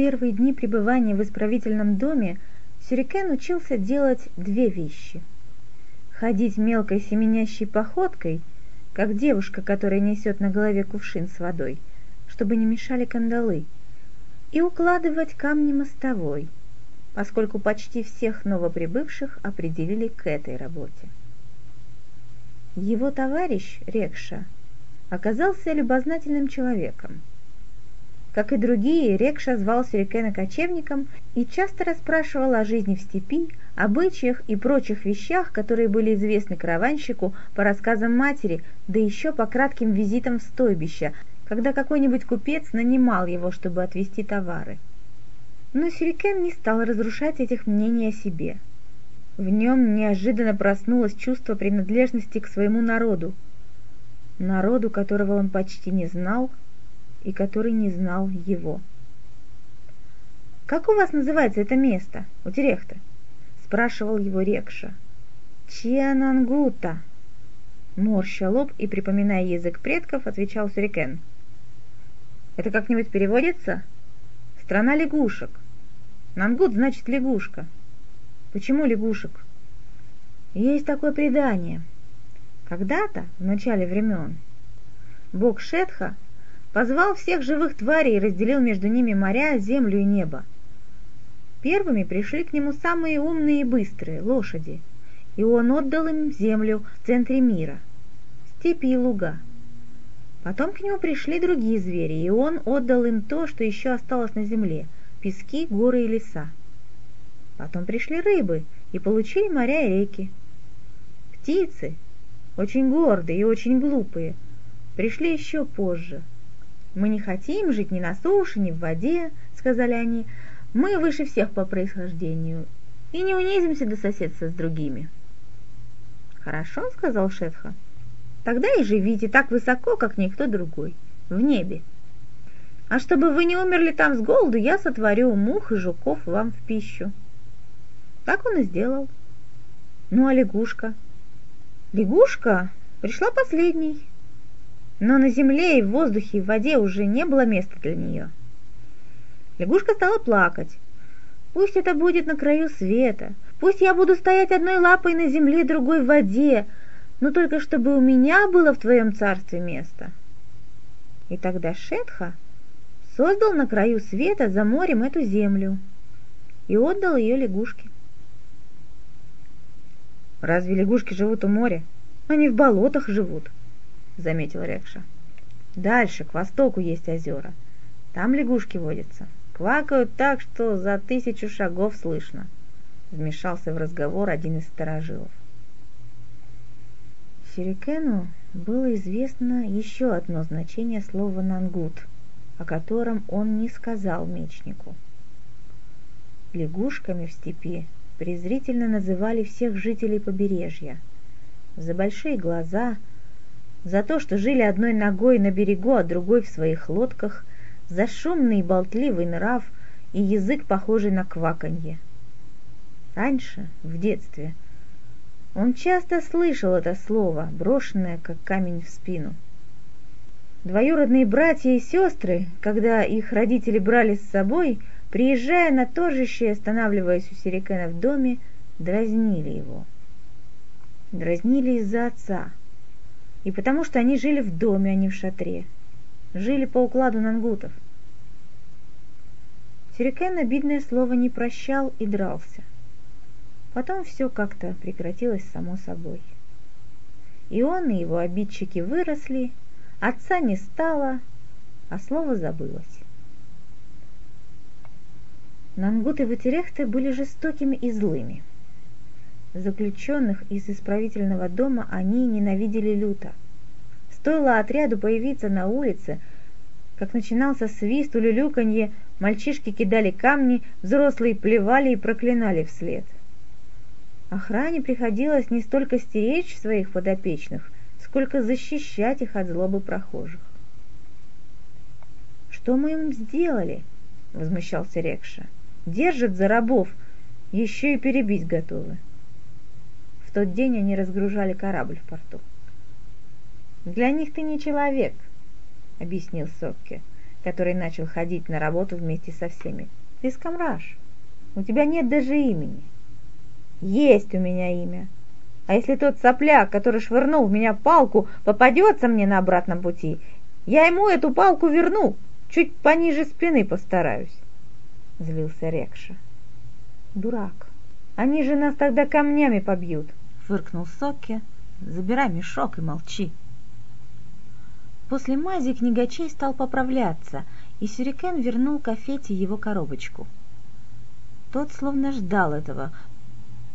первые дни пребывания в исправительном доме Сюрикен учился делать две вещи. Ходить мелкой семенящей походкой, как девушка, которая несет на голове кувшин с водой, чтобы не мешали кандалы, и укладывать камни мостовой, поскольку почти всех новоприбывших определили к этой работе. Его товарищ Рекша оказался любознательным человеком. Как и другие, Рекша звал Сюрикена кочевником и часто расспрашивал о жизни в степи, обычаях и прочих вещах, которые были известны караванщику по рассказам матери, да еще по кратким визитам в стойбище, когда какой-нибудь купец нанимал его, чтобы отвезти товары. Но Сюрикен не стал разрушать этих мнений о себе. В нем неожиданно проснулось чувство принадлежности к своему народу, народу, которого он почти не знал и который не знал его. «Как у вас называется это место, у Терехта?» – спрашивал его Рекша. «Чианангута», морща лоб и припоминая язык предков, отвечал Сюрикен. Это как-нибудь переводится? Страна лягушек. Нангут значит лягушка. Почему лягушек? Есть такое предание. Когда-то, в начале времен, бог Шетха позвал всех живых тварей и разделил между ними моря, землю и небо. Первыми пришли к нему самые умные и быстрые – лошади, и он отдал им землю в центре мира, степи и луга – Потом к нему пришли другие звери, и он отдал им то, что еще осталось на земле – пески, горы и леса. Потом пришли рыбы и получили моря и реки. Птицы, очень гордые и очень глупые, пришли еще позже. «Мы не хотим жить ни на суше, ни в воде», – сказали они. «Мы выше всех по происхождению и не унизимся до соседства с другими». «Хорошо», – сказал Шетха. Тогда и живите так высоко, как никто другой, в небе. А чтобы вы не умерли там с голоду, я сотворю мух и жуков вам в пищу. Так он и сделал. Ну а лягушка? Лягушка пришла последней. Но на земле и в воздухе и в воде уже не было места для нее. Лягушка стала плакать. Пусть это будет на краю света. Пусть я буду стоять одной лапой на земле, другой в воде, но только чтобы у меня было в твоем царстве место. И тогда Шетха создал на краю света за морем эту землю и отдал ее лягушке. «Разве лягушки живут у моря? Они в болотах живут», — заметил Рекша. «Дальше, к востоку, есть озера. Там лягушки водятся. Квакают так, что за тысячу шагов слышно», — вмешался в разговор один из сторожилов. Сюрикену было известно еще одно значение слова «нангут», о котором он не сказал мечнику. Лягушками в степи презрительно называли всех жителей побережья. За большие глаза, за то, что жили одной ногой на берегу, а другой в своих лодках, за шумный и болтливый нрав и язык, похожий на кваканье. Раньше, в детстве, он часто слышал это слово, брошенное как камень в спину. Двоюродные братья и сестры, когда их родители брали с собой, приезжая на торжище и останавливаясь у Сирикена в доме, дразнили его. Дразнили из-за отца. И потому что они жили в доме, а не в шатре. Жили по укладу нангутов. Сирикен обидное слово не прощал и дрался. Потом все как-то прекратилось само собой. И он, и его обидчики выросли, отца не стало, а слово забылось. Нангут и Ватерехты были жестокими и злыми. Заключенных из исправительного дома они ненавидели люто. Стоило отряду появиться на улице, как начинался свист, улюлюканье, мальчишки кидали камни, взрослые плевали и проклинали вслед – Охране приходилось не столько стеречь своих подопечных, сколько защищать их от злобы прохожих. «Что мы им сделали?» — возмущался Рекша. «Держат за рабов, еще и перебить готовы». В тот день они разгружали корабль в порту. «Для них ты не человек», — объяснил Сокке. который начал ходить на работу вместе со всеми. Ты скамраж. У тебя нет даже имени. Есть у меня имя. А если тот сопляк, который швырнул в меня палку, попадется мне на обратном пути, я ему эту палку верну, чуть пониже спины постараюсь. Злился Рекша. Дурак. Они же нас тогда камнями побьют. Фыркнул Сокки. Забирай мешок и молчи. После мази книгачей стал поправляться, и Сюрикен вернул Кафете его коробочку. Тот словно ждал этого,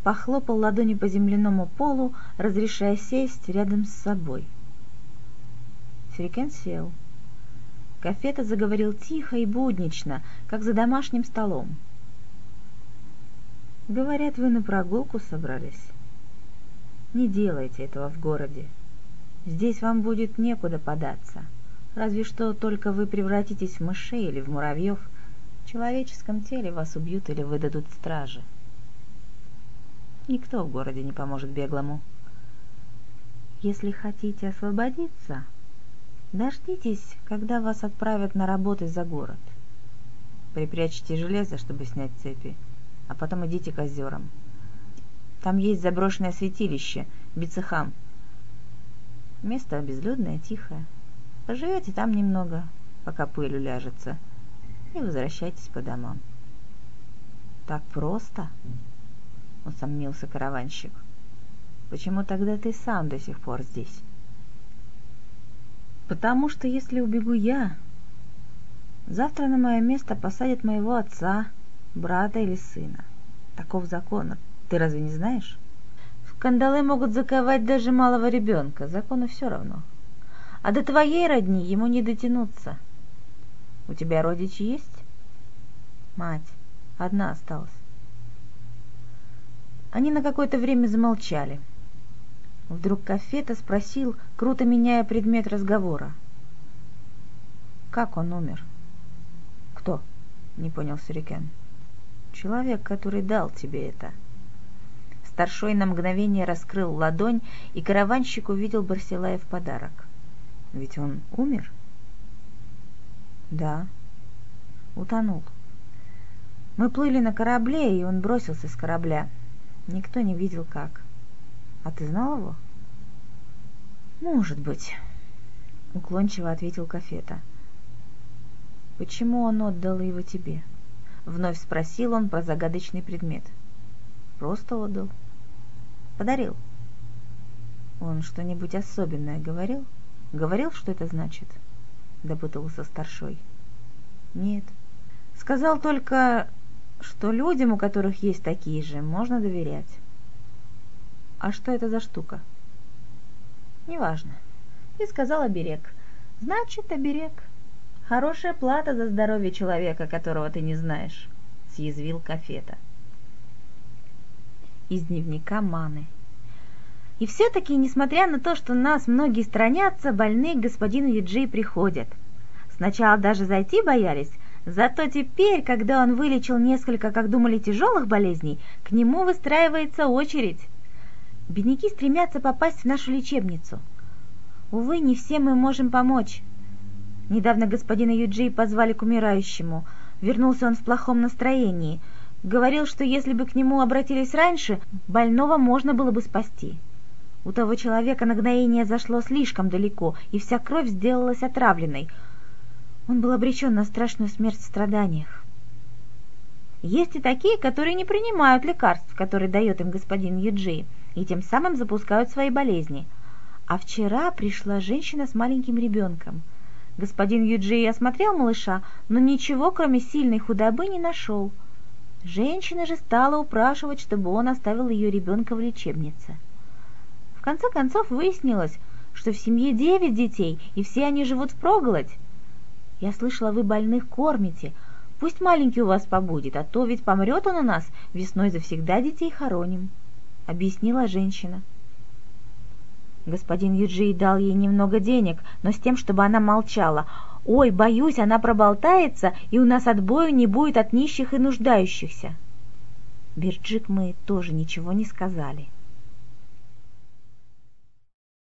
похлопал ладонью по земляному полу, разрешая сесть рядом с собой. Сюрикен сел. Кафета заговорил тихо и буднично, как за домашним столом. «Говорят, вы на прогулку собрались. Не делайте этого в городе. Здесь вам будет некуда податься. Разве что только вы превратитесь в мышей или в муравьев. В человеческом теле вас убьют или выдадут стражи. Никто в городе не поможет беглому. Если хотите освободиться, дождитесь, когда вас отправят на работу за город. Припрячьте железо, чтобы снять цепи, а потом идите к озерам. Там есть заброшенное святилище, Бицехам, Место безлюдное, тихое. Поживете там немного, пока пыль уляжется, и возвращайтесь по домам. Так просто? Усомнился караванщик. Почему тогда ты сам до сих пор здесь? Потому что если убегу я, завтра на мое место посадят моего отца, брата или сына. Таков закон. Ты разве не знаешь? Кандалы могут заковать даже малого ребенка, закону все равно. А до твоей родни ему не дотянуться. У тебя родичи есть? Мать. Одна осталась. Они на какое-то время замолчали. Вдруг Кафета спросил, круто меняя предмет разговора. «Как он умер?» «Кто?» — не понял Сюрикен. «Человек, который дал тебе это». Старшой на мгновение раскрыл ладонь, и караванщик увидел Барсилая в подарок. Ведь он умер? Да, утонул. Мы плыли на корабле, и он бросился с корабля. Никто не видел как. А ты знал его? Может быть, уклончиво ответил Кафета. Почему он отдал его тебе? Вновь спросил он про загадочный предмет. Просто отдал. Подарил. Он что-нибудь особенное говорил? Говорил, что это значит? Допытывался старшой. Нет. Сказал только, что людям, у которых есть такие же, можно доверять. А что это за штука? Неважно. И сказал оберег. Значит, оберег. Хорошая плата за здоровье человека, которого ты не знаешь, съязвил Кафета из дневника Маны. И все-таки, несмотря на то, что нас многие сторонятся, больные к господину Юджи приходят. Сначала даже зайти боялись, зато теперь, когда он вылечил несколько, как думали, тяжелых болезней, к нему выстраивается очередь. Бедняки стремятся попасть в нашу лечебницу. Увы, не всем мы можем помочь. Недавно господина Юджи позвали к умирающему. Вернулся он в плохом настроении – Говорил, что если бы к нему обратились раньше, больного можно было бы спасти. У того человека нагноение зашло слишком далеко, и вся кровь сделалась отравленной. Он был обречен на страшную смерть в страданиях. Есть и такие, которые не принимают лекарств, которые дает им господин Юджи, и тем самым запускают свои болезни. А вчера пришла женщина с маленьким ребенком. Господин Юджи осмотрел малыша, но ничего, кроме сильной худобы, не нашел – Женщина же стала упрашивать, чтобы он оставил ее ребенка в лечебнице. В конце концов выяснилось, что в семье девять детей, и все они живут впроголодь. Я слышала, вы больных кормите. Пусть маленький у вас побудет, а то ведь помрет он у нас, весной завсегда детей хороним», — объяснила женщина. Господин Юджи дал ей немного денег, но с тем, чтобы она молчала. Ой, боюсь, она проболтается, и у нас отбою не будет от нищих и нуждающихся. Бирджик мы тоже ничего не сказали.